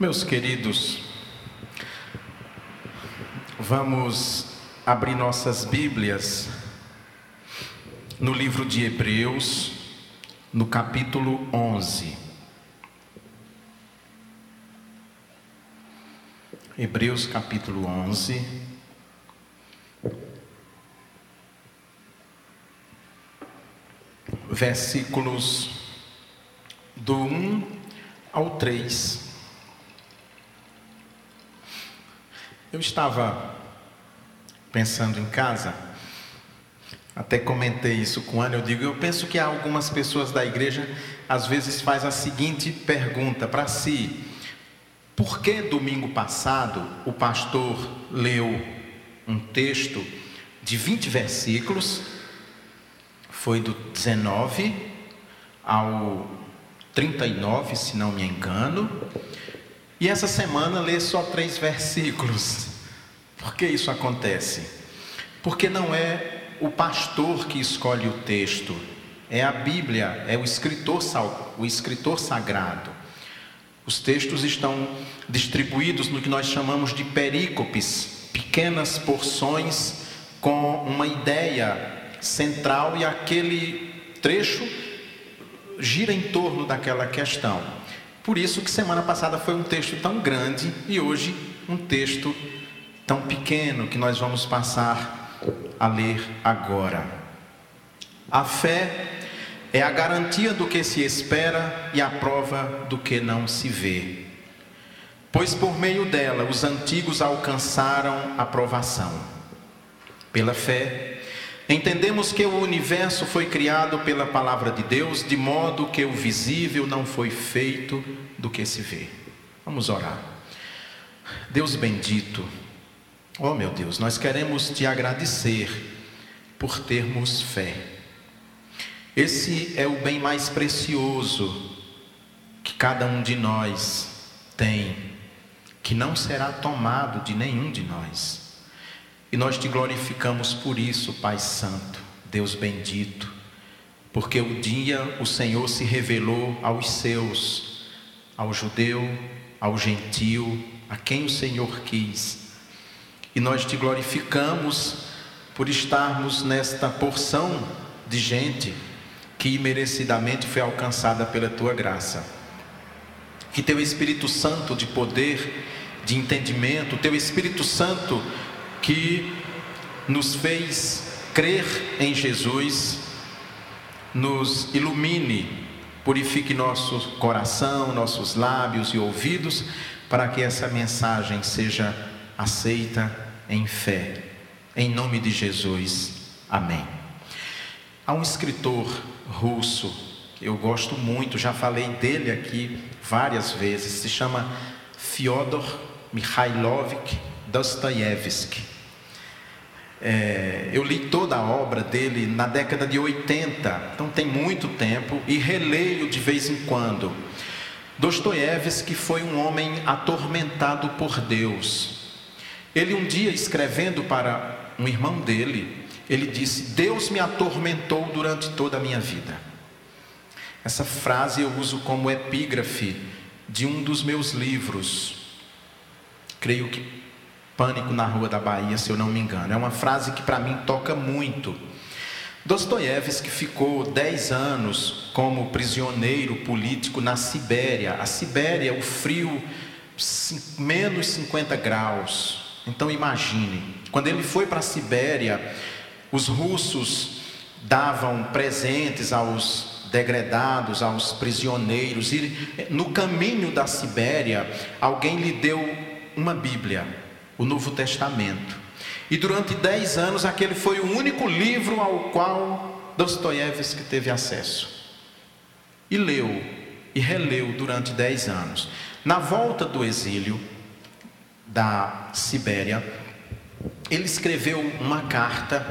Meus queridos, vamos abrir nossas Bíblias no livro de Hebreus, no capítulo 11. Hebreus capítulo 11. Versículos do 1 ao 3. Eu estava pensando em casa, até comentei isso com Ana, eu digo, eu penso que algumas pessoas da igreja às vezes faz a seguinte pergunta para si: por que domingo passado o pastor leu um texto de 20 versículos, foi do 19 ao 39, se não me engano, e essa semana lê só três versículos. Por que isso acontece? Porque não é o pastor que escolhe o texto, é a Bíblia, é o escritor, o escritor sagrado. Os textos estão distribuídos no que nós chamamos de perícopes, pequenas porções com uma ideia central e aquele trecho gira em torno daquela questão. Por isso que semana passada foi um texto tão grande e hoje um texto tão pequeno que nós vamos passar a ler agora. A fé é a garantia do que se espera e a prova do que não se vê. Pois por meio dela os antigos alcançaram a provação. Pela fé, Entendemos que o universo foi criado pela palavra de Deus, de modo que o visível não foi feito do que se vê. Vamos orar. Deus bendito, oh meu Deus, nós queremos te agradecer por termos fé. Esse é o bem mais precioso que cada um de nós tem, que não será tomado de nenhum de nós. E nós te glorificamos por isso, Pai Santo, Deus bendito, porque o dia o Senhor se revelou aos seus, ao judeu, ao gentio, a quem o Senhor quis. E nós te glorificamos por estarmos nesta porção de gente que imerecidamente foi alcançada pela tua graça. Que teu Espírito Santo de poder, de entendimento, teu Espírito Santo que nos fez crer em Jesus, nos ilumine, purifique nosso coração, nossos lábios e ouvidos, para que essa mensagem seja aceita em fé. Em nome de Jesus. Amém. Há um escritor russo, eu gosto muito, já falei dele aqui várias vezes, se chama Fyodor Mikhailovich Dostoiévski. É, eu li toda a obra dele na década de 80, então tem muito tempo, e releio de vez em quando. Dostoiévski foi um homem atormentado por Deus. Ele um dia escrevendo para um irmão dele, ele disse: Deus me atormentou durante toda a minha vida. Essa frase eu uso como epígrafe de um dos meus livros. Creio que Pânico na Rua da Bahia, se eu não me engano. É uma frase que para mim toca muito. Dostoiévski ficou 10 anos como prisioneiro político na Sibéria. A Sibéria, o frio, menos 50 graus. Então imagine, quando ele foi para a Sibéria, os russos davam presentes aos degredados, aos prisioneiros, e no caminho da Sibéria, alguém lhe deu uma Bíblia o Novo Testamento. E durante dez anos, aquele foi o único livro ao qual Dostoiévski teve acesso. E leu e releu durante dez anos. Na volta do exílio da Sibéria, ele escreveu uma carta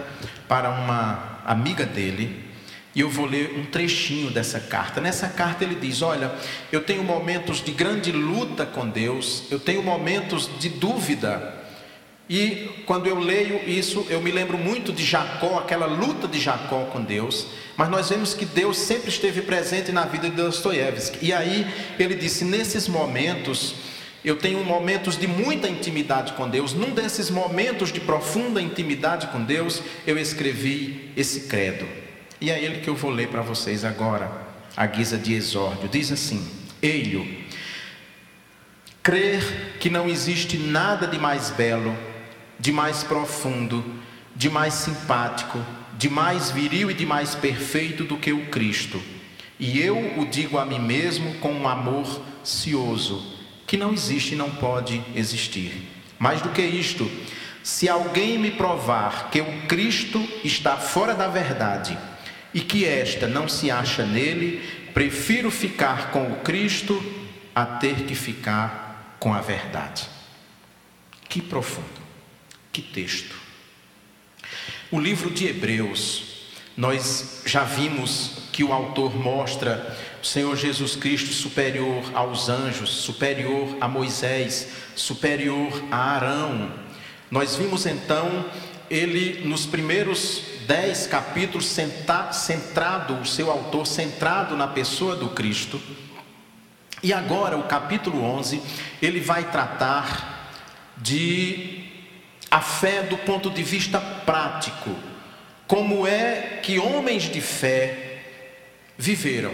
para uma amiga dele, e eu vou ler um trechinho dessa carta. Nessa carta ele diz: Olha, eu tenho momentos de grande luta com Deus, eu tenho momentos de dúvida e quando eu leio isso, eu me lembro muito de Jacó, aquela luta de Jacó com Deus. Mas nós vemos que Deus sempre esteve presente na vida de Dostoiévski. E aí ele disse: nesses momentos Eu tenho momentos de muita intimidade com Deus. Num desses momentos de profunda intimidade com Deus, eu escrevi esse credo. E é ele que eu vou ler para vocês agora, à guisa de exórdio. Diz assim: Eio, crer que não existe nada de mais belo, de mais profundo, de mais simpático, de mais viril e de mais perfeito do que o Cristo. E eu o digo a mim mesmo com um amor cioso que não existe e não pode existir. Mais do que isto, se alguém me provar que o Cristo está fora da verdade e que esta não se acha nele, prefiro ficar com o Cristo a ter que ficar com a verdade. Que profundo, que texto. O livro de Hebreus, nós já vimos que o autor mostra o Senhor Jesus Cristo superior aos anjos, superior a Moisés, superior a Arão. Nós vimos então ele nos primeiros dez capítulos senta, centrado, o seu autor centrado na pessoa do Cristo. E agora, o capítulo 11, ele vai tratar de a fé do ponto de vista prático. Como é que homens de fé viveram?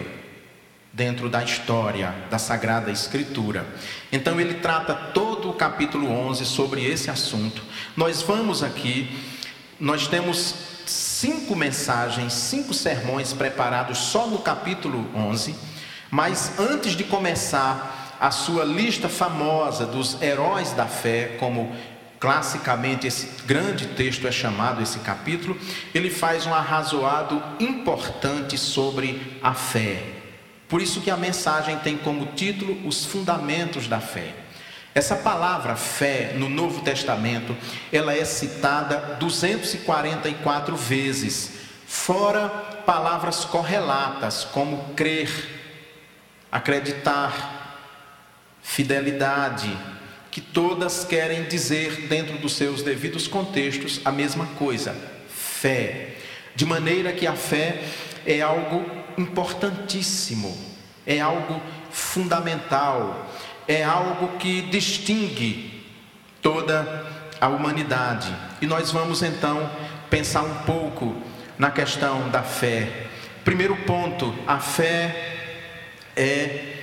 dentro da história da Sagrada Escritura. Então ele trata todo o capítulo 11 sobre esse assunto. Nós vamos aqui, nós temos cinco mensagens, cinco sermões preparados só no capítulo 11, mas antes de começar a sua lista famosa dos heróis da fé, como classicamente esse grande texto é chamado, esse capítulo, ele faz um arrazoado importante sobre a fé. Por isso que a mensagem tem como título os fundamentos da fé. Essa palavra fé no Novo Testamento, ela é citada 244 vezes, fora palavras correlatas como crer, acreditar, fidelidade, que todas querem dizer dentro dos seus devidos contextos a mesma coisa, fé. De maneira que a fé é algo importantíssimo, é algo fundamental, é algo que distingue toda a humanidade. E nós vamos então pensar um pouco na questão da fé. Primeiro ponto, a fé é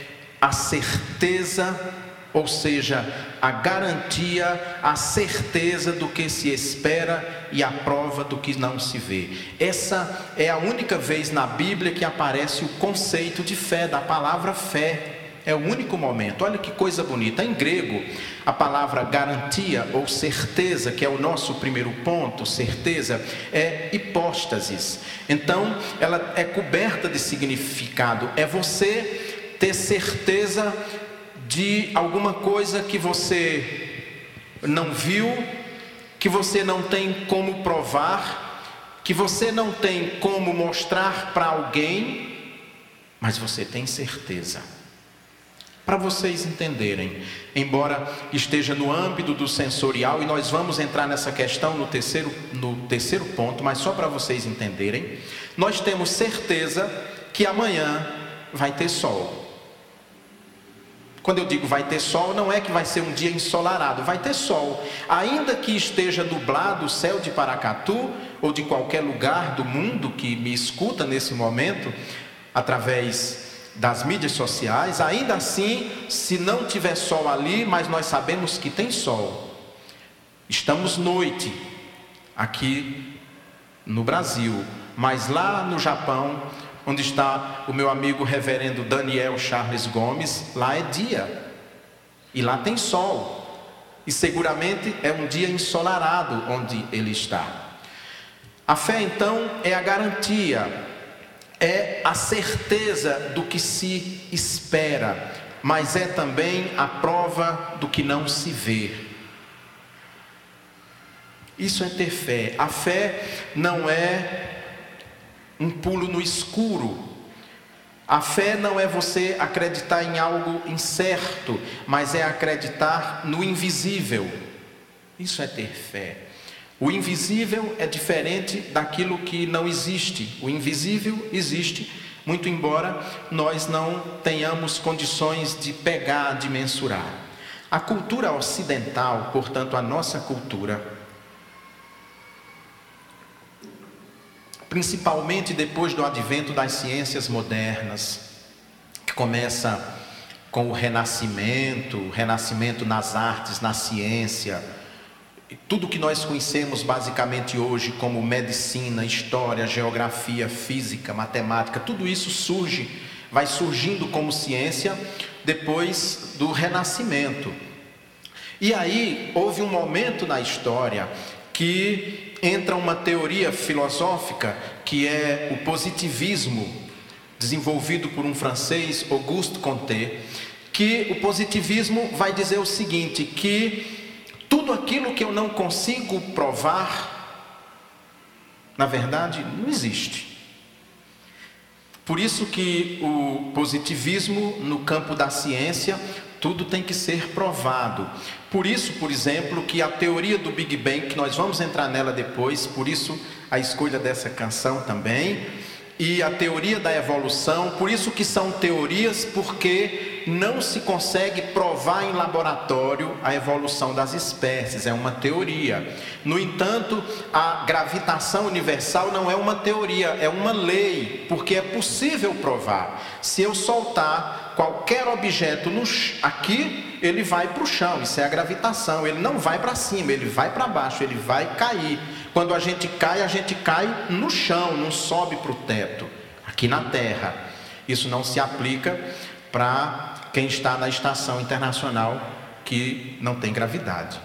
a certeza ou seja, a garantia, a certeza do que se espera e a prova do que não se vê. Essa é a única vez na Bíblia que aparece o conceito de fé, da palavra fé. É o único momento. Olha que coisa bonita. Em grego, a palavra garantia ou certeza, que é o nosso primeiro ponto, certeza, é hipóstasis. Então, ela é coberta de significado. É você ter certeza de alguma coisa que você não viu, que você não tem como provar, que você não tem como mostrar para alguém, mas você tem certeza. Para vocês entenderem, embora esteja no âmbito do sensorial, e nós vamos entrar nessa questão no terceiro, no terceiro ponto, mas só para vocês entenderem, nós temos certeza que amanhã vai ter sol. Quando eu digo vai ter sol, não é que vai ser um dia ensolarado, vai ter sol. Ainda que esteja nublado o céu de Paracatu ou de qualquer lugar do mundo que me escuta nesse momento, através das mídias sociais, ainda assim, se não tiver sol ali, mas nós sabemos que tem sol. Estamos noite aqui no Brasil, mas lá no Japão onde está o meu amigo reverendo Daniel Charles Gomes, lá é dia. E lá tem sol. E seguramente é um dia ensolarado onde ele está. A fé então é a garantia, é a certeza do que se espera, mas é também a prova do que não se vê. Isso é ter fé. A fé não é um pulo no escuro. A fé não é você acreditar em algo incerto, mas é acreditar no invisível. Isso é ter fé. O invisível é diferente daquilo que não existe. O invisível existe, muito embora nós não tenhamos condições de pegar, de mensurar. A cultura ocidental, portanto, a nossa cultura, principalmente depois do advento das ciências modernas, que começa com o renascimento, o renascimento nas artes, na ciência, tudo que nós conhecemos basicamente hoje como medicina, história, geografia, física, matemática, tudo isso surge, vai surgindo como ciência depois do renascimento. E aí houve um momento na história que entra uma teoria filosófica que é o positivismo, desenvolvido por um francês, Auguste Comte, que o positivismo vai dizer o seguinte, que tudo aquilo que eu não consigo provar, na verdade, não existe. Por isso que o positivismo no campo da ciência tudo tem que ser provado. Por isso, por exemplo, que a teoria do Big Bang, que nós vamos entrar nela depois, por isso a escolha dessa canção também, e a teoria da evolução, por isso que são teorias, porque não se consegue provar em laboratório a evolução das espécies, é uma teoria. No entanto, a gravitação universal não é uma teoria, é uma lei, porque é possível provar. Se eu soltar qualquer objeto no, aqui, ele vai para o chão, isso é a gravitação, ele não vai para cima, ele vai para baixo, ele vai cair. Quando a gente cai, a gente cai no chão, não sobe para o teto, aqui na terra. Isso não se aplica para quem está na estação internacional que não tem gravidade.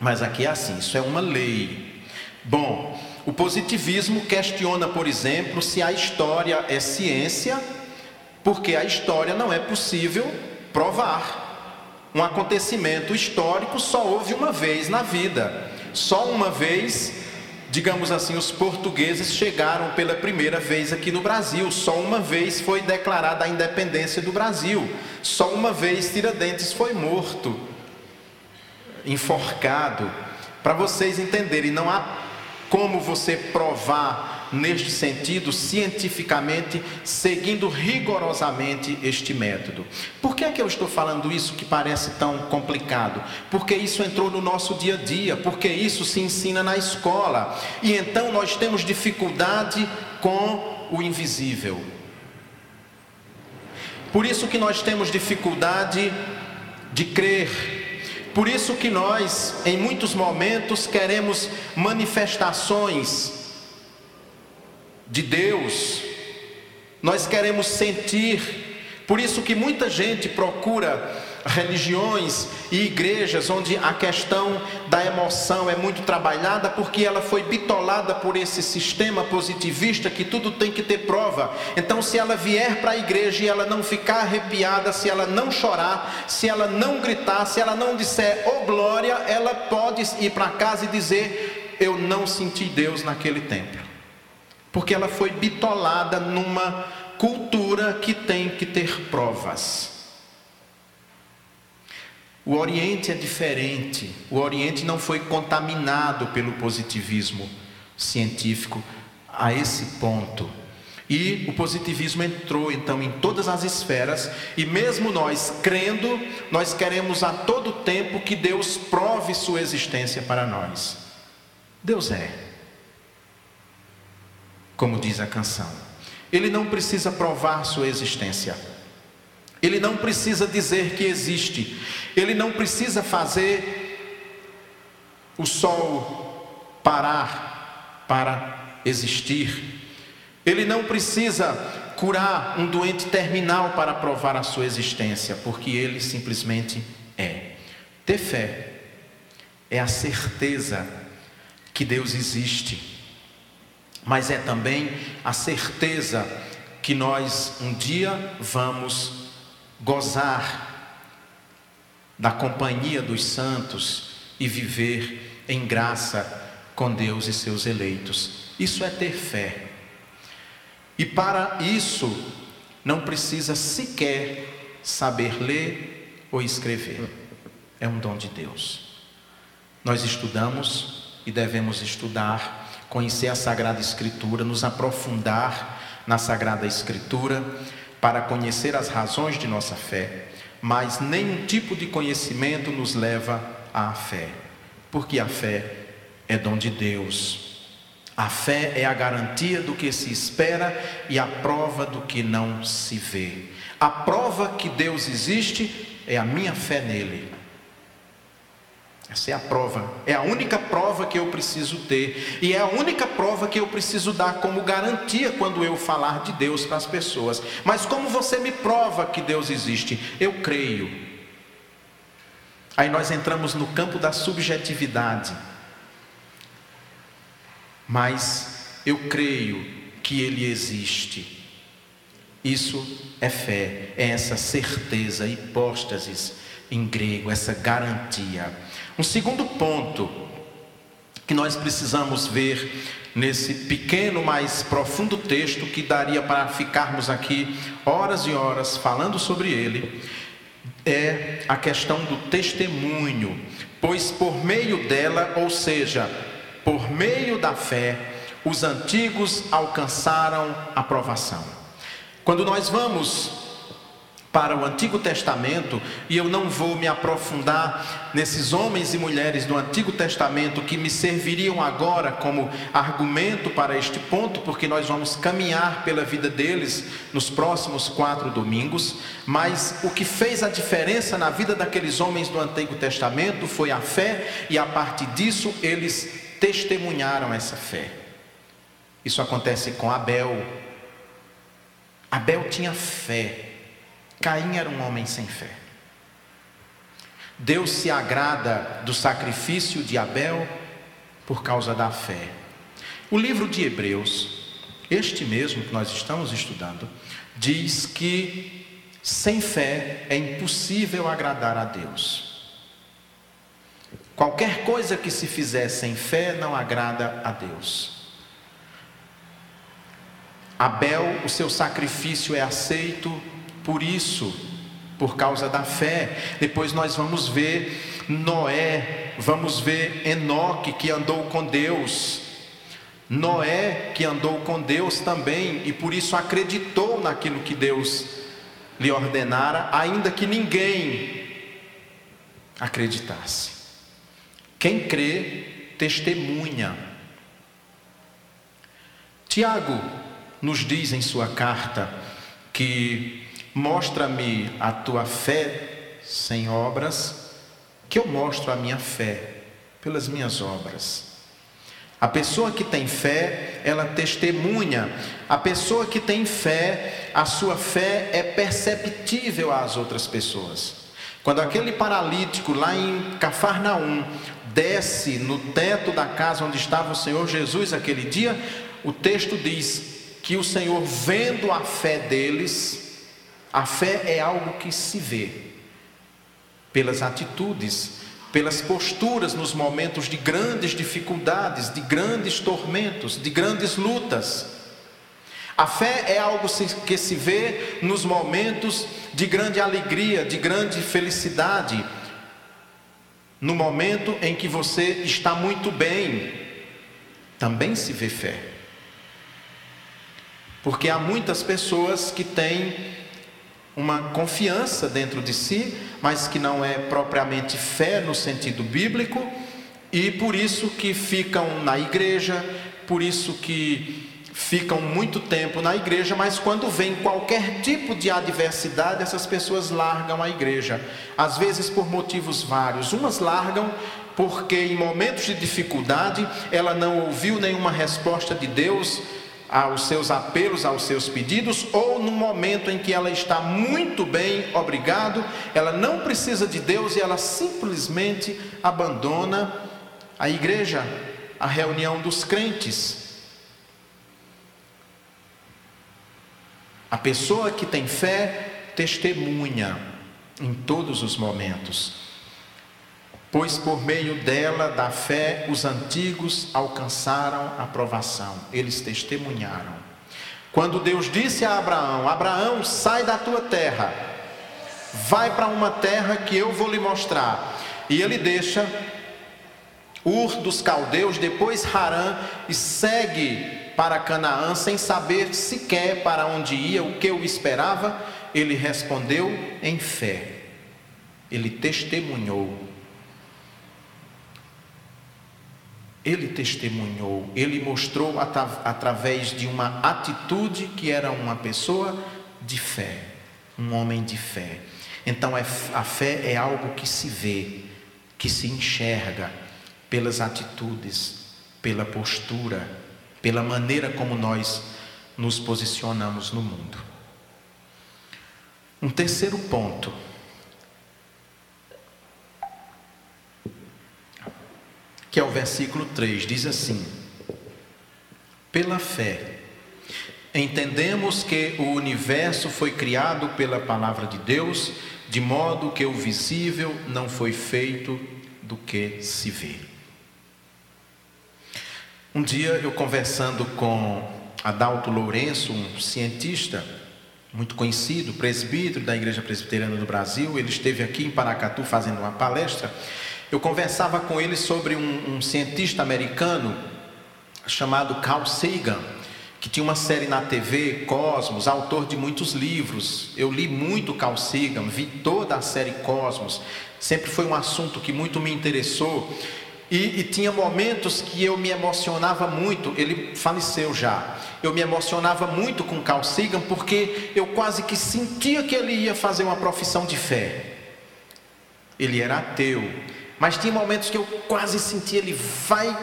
Mas aqui é assim, isso é uma lei. Bom, o positivismo questiona, por exemplo, se a história é ciência, porque a história não é possível provar. Um acontecimento histórico só houve uma vez na vida. Só uma vez, digamos assim, os portugueses chegaram pela primeira vez aqui no Brasil. Só uma vez foi declarada a independência do Brasil. Só uma vez Tiradentes foi morto, enforcado. Para vocês entenderem, não há como você provar neste sentido, cientificamente, seguindo rigorosamente este método. Por que é que eu estou falando isso que parece tão complicado? Porque isso entrou no nosso dia a dia, porque isso se ensina na escola. E então nós temos dificuldade com o invisível. Por isso que nós temos dificuldade de crer por isso que nós, em muitos momentos, queremos manifestações de Deus, nós queremos sentir, por isso que muita gente procura religiões e igrejas onde a questão da emoção é muito trabalhada, porque ela foi bitolada por esse sistema positivista que tudo tem que ter prova. Então, se ela vier para a igreja e ela não ficar arrepiada, se ela não chorar, se ela não gritar, se ela não disser oh glória, ela pode ir para casa e dizer: Eu não senti Deus naquele tempo porque ela foi bitolada numa cultura que tem que ter provas. O Oriente é diferente. O Oriente não foi contaminado pelo positivismo científico a esse ponto. E o positivismo entrou então em todas as esferas, e mesmo nós crendo, nós queremos a todo tempo que Deus prove sua existência para nós. Deus é como diz a canção. Ele não precisa provar sua existência. Ele não precisa dizer que existe. Ele não precisa fazer o sol parar para existir. Ele não precisa curar um doente terminal para provar a sua existência, porque ele simplesmente é. Ter fé é a certeza que Deus existe mas é também a certeza que nós um dia vamos gozar da companhia dos santos e viver em graça com Deus e seus eleitos. Isso é ter fé. E para isso não precisa sequer saber ler ou escrever. É um dom de Deus. Nós estudamos e devemos estudar conhecer a Sagrada Escritura, nos aprofundar na Sagrada Escritura, para conhecer as razões de nossa fé, mas nenhum tipo de conhecimento nos leva à fé, porque a fé é dom de Deus. A fé é a garantia do que se espera e a prova do que não se vê. A prova que Deus existe é a minha fé nele. Essa é a prova, é a única prova que eu preciso ter, e é a única prova que eu preciso dar como garantia quando eu falar de Deus para as pessoas. Mas como você me prova que Deus existe? Eu creio. Aí nós entramos no campo da subjetividade. Mas eu creio que Ele existe. Isso é fé, é essa certeza, hipóstasis em grego, essa garantia. Um segundo ponto que nós precisamos ver nesse pequeno, mas profundo texto que daria para ficarmos aqui horas e horas falando sobre ele, é a questão do testemunho, pois por meio dela, ou seja, por meio da fé, os antigos alcançaram aprovação. Quando nós vamos para o Antigo Testamento, e eu não vou me aprofundar nesses homens e mulheres do Antigo Testamento que me serviriam agora como argumento para este ponto, porque nós vamos caminhar pela vida deles nos próximos quatro domingos. Mas o que fez a diferença na vida daqueles homens do Antigo Testamento foi a fé, e a partir disso eles testemunharam essa fé. Isso acontece com Abel. Abel tinha fé Caim era um homem sem fé. Deus se agrada do sacrifício de Abel por causa da fé. O livro de Hebreus, este mesmo que nós estamos estudando, diz que sem fé é impossível agradar a Deus. Qualquer coisa que se fizer sem fé não agrada a Deus. Abel, o seu sacrifício é aceito por isso, por causa da fé. Depois nós vamos ver Noé, vamos ver Enoque que andou com Deus. Noé que andou com Deus também e por isso acreditou naquilo que Deus lhe ordenara, ainda que ninguém acreditasse. Quem crê, testemunha. Tiago nos diz em sua carta que Mostra-me a tua fé sem obras, que eu mostro a minha fé pelas minhas obras. A pessoa que tem fé, ela testemunha. A pessoa que tem fé, a sua fé é perceptível às outras pessoas. Quando aquele paralítico lá em Cafarnaum desce no teto da casa onde estava o Senhor Jesus aquele dia, o texto diz que o Senhor, vendo a fé deles, a fé é algo que se vê pelas atitudes, pelas posturas nos momentos de grandes dificuldades, de grandes tormentos, de grandes lutas. A fé é algo que se vê nos momentos de grande alegria, de grande felicidade. No momento em que você está muito bem, também se vê fé. Porque há muitas pessoas que têm uma confiança dentro de si, mas que não é propriamente fé no sentido bíblico, e por isso que ficam na igreja, por isso que ficam muito tempo na igreja, mas quando vem qualquer tipo de adversidade, essas pessoas largam a igreja. Às vezes por motivos vários. Umas largam porque em momentos de dificuldade ela não ouviu nenhuma resposta de Deus aos seus apelos, aos seus pedidos, ou no momento em que ela está muito bem, obrigado, ela não precisa de Deus e ela simplesmente abandona a igreja, a reunião dos crentes. A pessoa que tem fé testemunha em todos os momentos pois por meio dela, da fé, os antigos alcançaram a aprovação, eles testemunharam. Quando Deus disse a Abraão: Abraão, sai da tua terra, vai para uma terra que eu vou lhe mostrar, e ele deixa Ur dos caldeus, depois Harã, e segue para Canaã, sem saber sequer para onde ia, o que o esperava, ele respondeu em fé. ele testemunhou. Ele testemunhou, ele mostrou através de uma atitude que era uma pessoa de fé, um homem de fé. Então é a fé é algo que se vê, que se enxerga pelas atitudes, pela postura, pela maneira como nós nos posicionamos no mundo. Um terceiro ponto que é o versículo 3, diz assim: Pela fé, entendemos que o universo foi criado pela palavra de Deus, de modo que o visível não foi feito do que se vê. Um dia eu conversando com Adalto Lourenço, um cientista muito conhecido, presbítero da Igreja Presbiteriana do Brasil, ele esteve aqui em Paracatu fazendo uma palestra eu conversava com ele sobre um, um cientista americano chamado Carl Sagan, que tinha uma série na TV, Cosmos, autor de muitos livros. Eu li muito Carl Sagan, vi toda a série Cosmos, sempre foi um assunto que muito me interessou. E, e, tinha momentos que eu me emocionava muito, ele faleceu já. Eu me emocionava muito com Carl Sagan porque eu quase que sentia que ele ia fazer uma profissão de fé. Ele era ateu, mas tinha momentos que eu quase sentia ele vai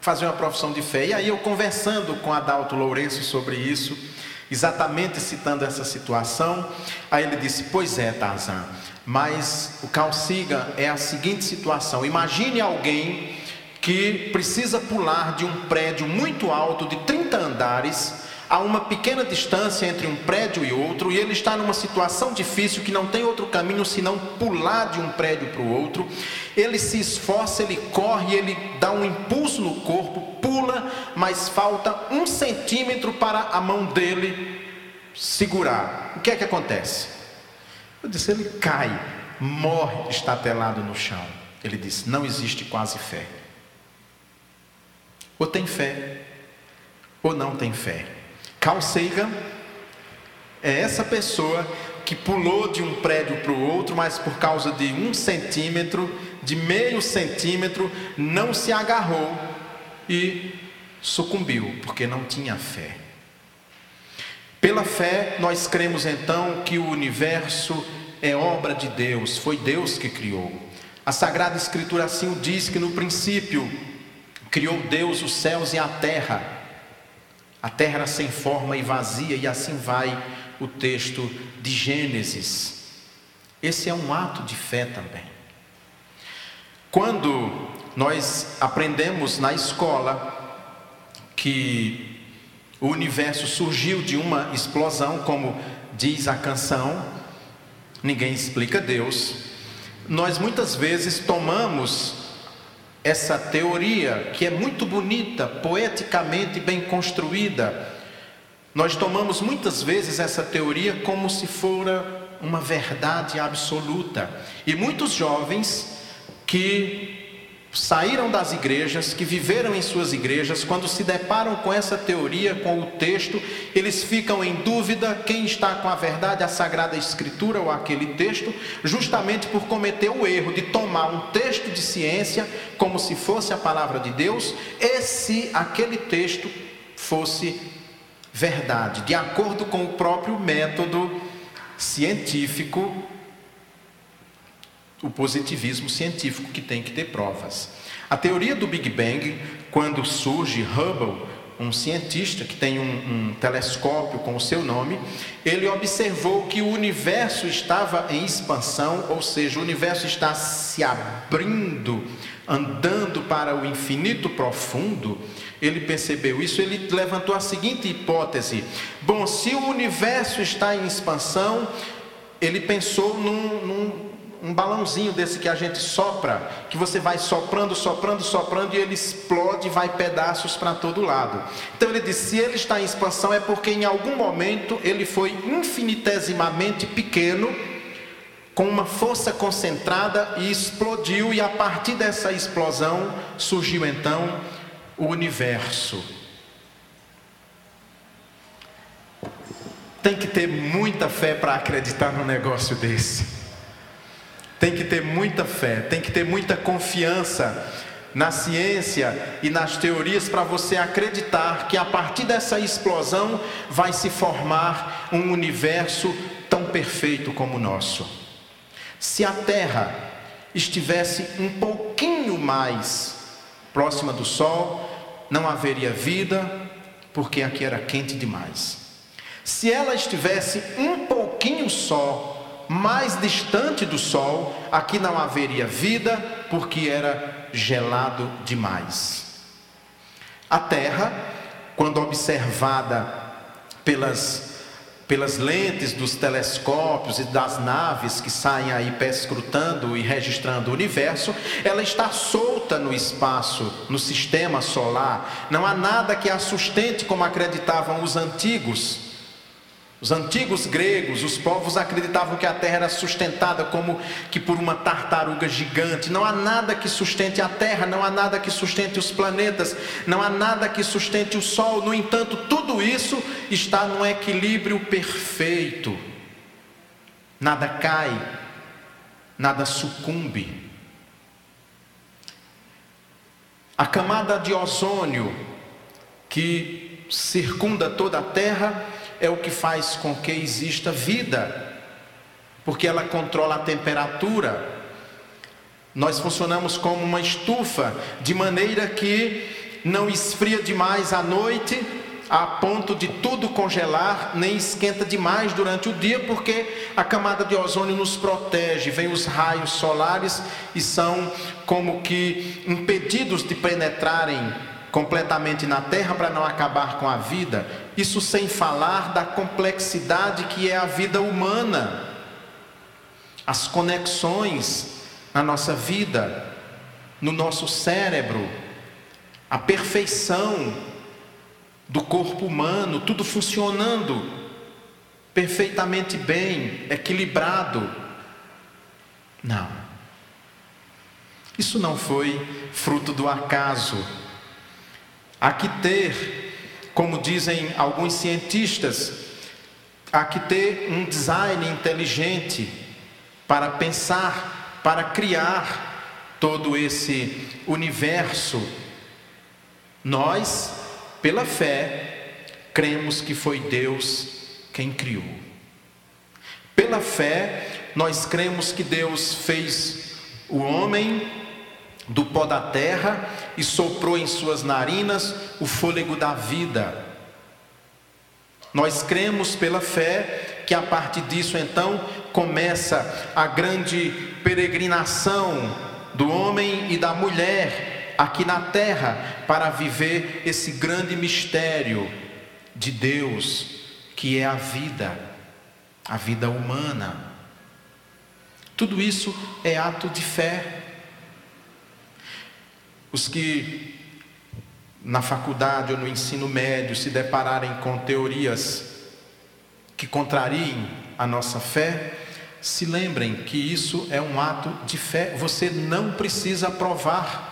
fazer uma profissão de fé. E aí eu conversando com Adalto Lourenço sobre isso, exatamente citando essa situação, aí ele disse: "Pois é, Tarzan, mas o Carl Sagan é a seguinte situação: imagine alguém que precisa pular de um prédio muito alto de 30 andares Há uma pequena distância entre um prédio e outro, e ele está numa situação difícil que não tem outro caminho senão pular de um prédio para o outro. Ele se esforça, ele corre, ele dá um impulso no corpo, pula, mas falta um centímetro para a mão dele segurar. O que é que acontece? Eu disse: ele cai, morre estatelado no chão. Ele disse: não existe quase fé. Ou tem fé, ou não tem fé. Carl Sagan é essa pessoa que pulou de um prédio para o outro, mas por causa de um centímetro, de meio centímetro, não se agarrou e sucumbiu, porque não tinha fé. Pela fé, nós cremos então que o universo é obra de Deus, foi Deus que criou. A Sagrada Escritura assim o diz que no princípio criou Deus os céus e a terra. A terra era sem forma e vazia, e assim vai o texto de Gênesis. Esse é um ato de fé também. Quando nós aprendemos na escola que o universo surgiu de uma explosão, como diz a canção, ninguém explica Deus, nós muitas vezes tomamos essa teoria que é muito bonita, poeticamente bem construída. Nós tomamos muitas vezes essa teoria como se fora uma verdade absoluta. E muitos jovens que saíram das igrejas, que viveram em suas igrejas, quando se deparam com essa teoria, com o texto, eles ficam em dúvida quem está com a verdade, a Sagrada Escritura ou aquele texto, justamente por cometer o erro de tomar um texto de ciência como se fosse a palavra de Deus, e se aquele texto fosse verdade, de acordo com o próprio método científico o positivismo científico que tem que ter provas. A teoria do Big Bang, quando surge Hubble, um cientista que tem um, um, telescópio com o seu nome, ele observou que o universo estava em expansão, ou seja, o universo está se abrindo, andando para o infinito profundo. Ele percebeu isso, ele levantou a seguinte hipótese: bom, se o universo está em expansão, ele pensou num, num um balãozinho desse que a gente sopra, que você vai soprando, soprando, soprando e ele explode e vai pedaços para todo lado. Então ele disse: se ele está em expansão é porque em algum momento ele foi infinitesimamente pequeno, com uma força concentrada e explodiu, e a partir dessa explosão surgiu então o universo. Tem que ter muita fé para acreditar num negócio desse. Tem que ter muita fé, tem que ter muita confiança na ciência e nas teorias para você acreditar que a partir dessa explosão vai se formar um universo tão perfeito como o nosso. Se a Terra estivesse um pouquinho mais próxima do Sol, não haveria vida, porque aqui era quente demais. Se ela estivesse um pouquinho só mais distante do Sol, aqui não haveria vida, porque era gelado demais. A Terra, quando observada pelas, pelas lentes dos telescópios e das naves que saem aí perscrutando e registrando o universo, ela está solta no espaço, no sistema solar. Não há nada que a sustente como acreditavam os antigos. Os antigos gregos, os povos acreditavam que a terra era sustentada como que por uma tartaruga gigante. Não há nada que sustente a terra, não há nada que sustente os planetas, não há nada que sustente o sol. No entanto, tudo isso está num equilíbrio perfeito. Nada cai, nada sucumbe. A camada de ozônio que circunda toda a terra é o que faz com que exista vida, porque ela controla a temperatura. Nós funcionamos como uma estufa, de maneira que não esfria demais à noite, a ponto de tudo congelar, nem esquenta demais durante o dia, porque a camada de ozônio nos protege. Vem os raios solares e são como que impedidos de penetrarem completamente na terra para não acabar com a vida. Isso sem falar da complexidade que é a vida humana, as conexões na nossa vida, no nosso cérebro, a perfeição do corpo humano, tudo funcionando perfeitamente bem, equilibrado. Não. Isso não foi fruto do acaso Há que ter, como dizem alguns cientistas, há que ter um design inteligente para pensar, para criar todo esse universo. Nós, pela fé, cremos que foi Deus quem criou. Pela fé, nós cremos que Deus fez o homem do pó da terra e soprou em suas narinas o fôlego da vida. Nós cremos pela fé que a partir disso então começa a grande peregrinação do homem e da mulher aqui na terra para viver esse grande mistério de Deus, que é a vida, a vida humana. Tudo isso é ato de fé. Os que na faculdade ou no ensino médio se depararem com teorias que contrariem a nossa fé, se lembrem que isso é um ato de fé, você não precisa provar.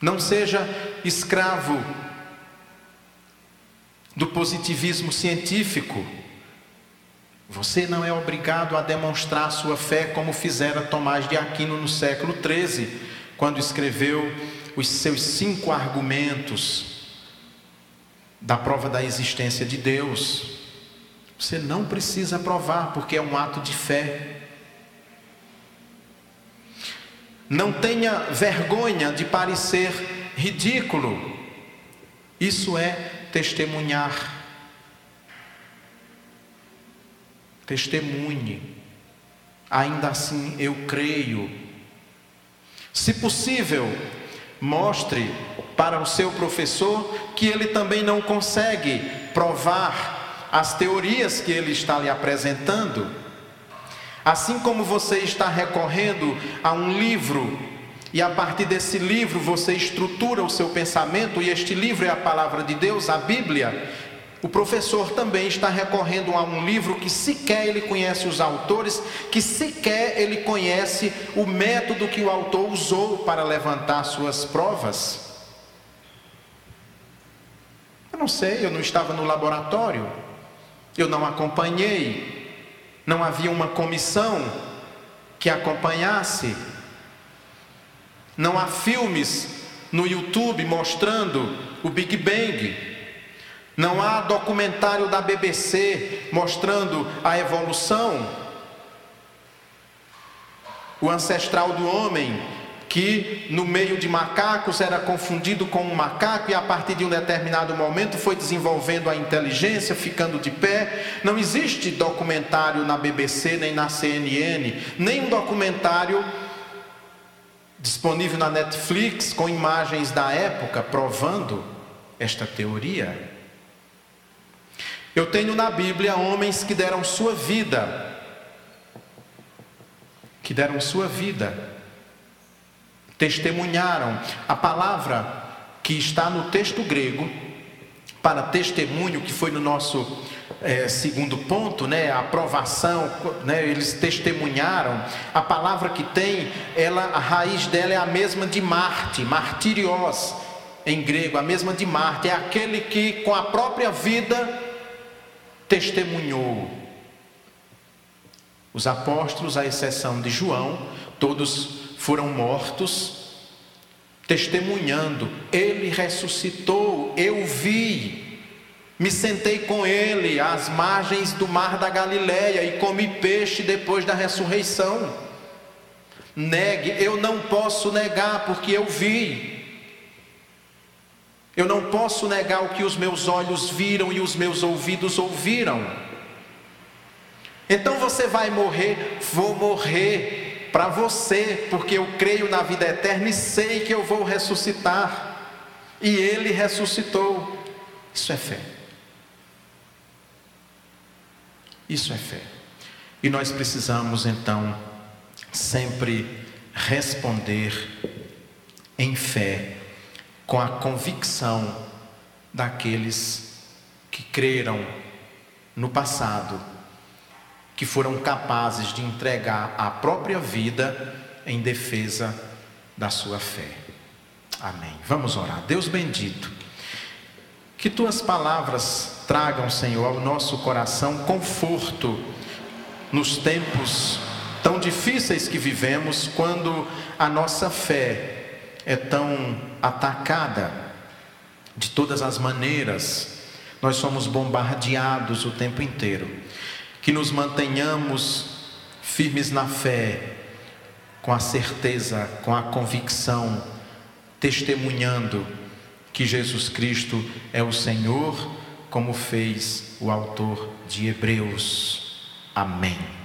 Não seja escravo do positivismo científico. Você não é obrigado a demonstrar sua fé como fizera Tomás de Aquino no século XIII, quando escreveu os seus cinco argumentos da prova da existência de Deus. Você não precisa provar, porque é um ato de fé. Não tenha vergonha de parecer ridículo. Isso é testemunhar testemunhe. Ainda assim eu creio. Se possível, mostre para o seu professor que ele também não consegue provar as teorias que ele está lhe apresentando. Assim como você está recorrendo a um livro e a partir desse livro você estrutura o seu pensamento, e este livro é a palavra de Deus, a Bíblia, o professor também está recorrendo a um livro que sequer ele conhece os autores, que sequer ele conhece o método que o autor usou para levantar suas provas. Eu não sei, eu não estava no laboratório, eu não acompanhei, não havia uma comissão que acompanhasse, não há filmes no YouTube mostrando o Big Bang, não há documentário da BBC mostrando a evolução, o ancestral do homem que no meio de macacos era confundido com um macaco e a partir de um determinado momento foi desenvolvendo a inteligência, ficando de pé. Não existe documentário na BBC nem na CNN, nem um documentário disponível na Netflix com imagens da época provando esta teoria. Eu tenho na Bíblia homens que deram sua vida, que deram sua vida testemunharam. A palavra que está no texto grego para testemunho, que foi no nosso é, segundo ponto, né, a aprovação, né, eles testemunharam. A palavra que tem, ela, a raiz dela é a mesma de Marte, martirios em grego, a mesma de Marte, é aquele que com a própria vida testemunhou. Os apóstolos, à exceção de João, todos foram mortos, testemunhando: Ele ressuscitou, eu vi, me sentei com Ele às margens do mar da Galileia e comi peixe depois da ressurreição. Negue, eu não posso negar porque eu vi. Eu não posso negar o que os meus olhos viram e os meus ouvidos ouviram. Então você vai morrer, vou morrer para você, porque eu creio na vida eterna e sei que eu vou ressuscitar. E ele ressuscitou. Isso é fé. Isso é fé. E nós precisamos então sempre responder em fé, com a convicção daqueles que creram no passado que foram capazes de entregar a própria vida em defesa da sua fé. Amém. Vamos orar. Deus bendito, que tuas palavras tragam, Senhor, ao nosso coração conforto nos tempos tão difíceis que vivemos, quando a nossa fé é tão atacada de todas as maneiras, nós somos bombardeados o tempo inteiro que nos mantenhamos firmes na fé, com a certeza, com a convicção, testemunhando que Jesus Cristo é o Senhor, como fez o autor de Hebreus. Amém.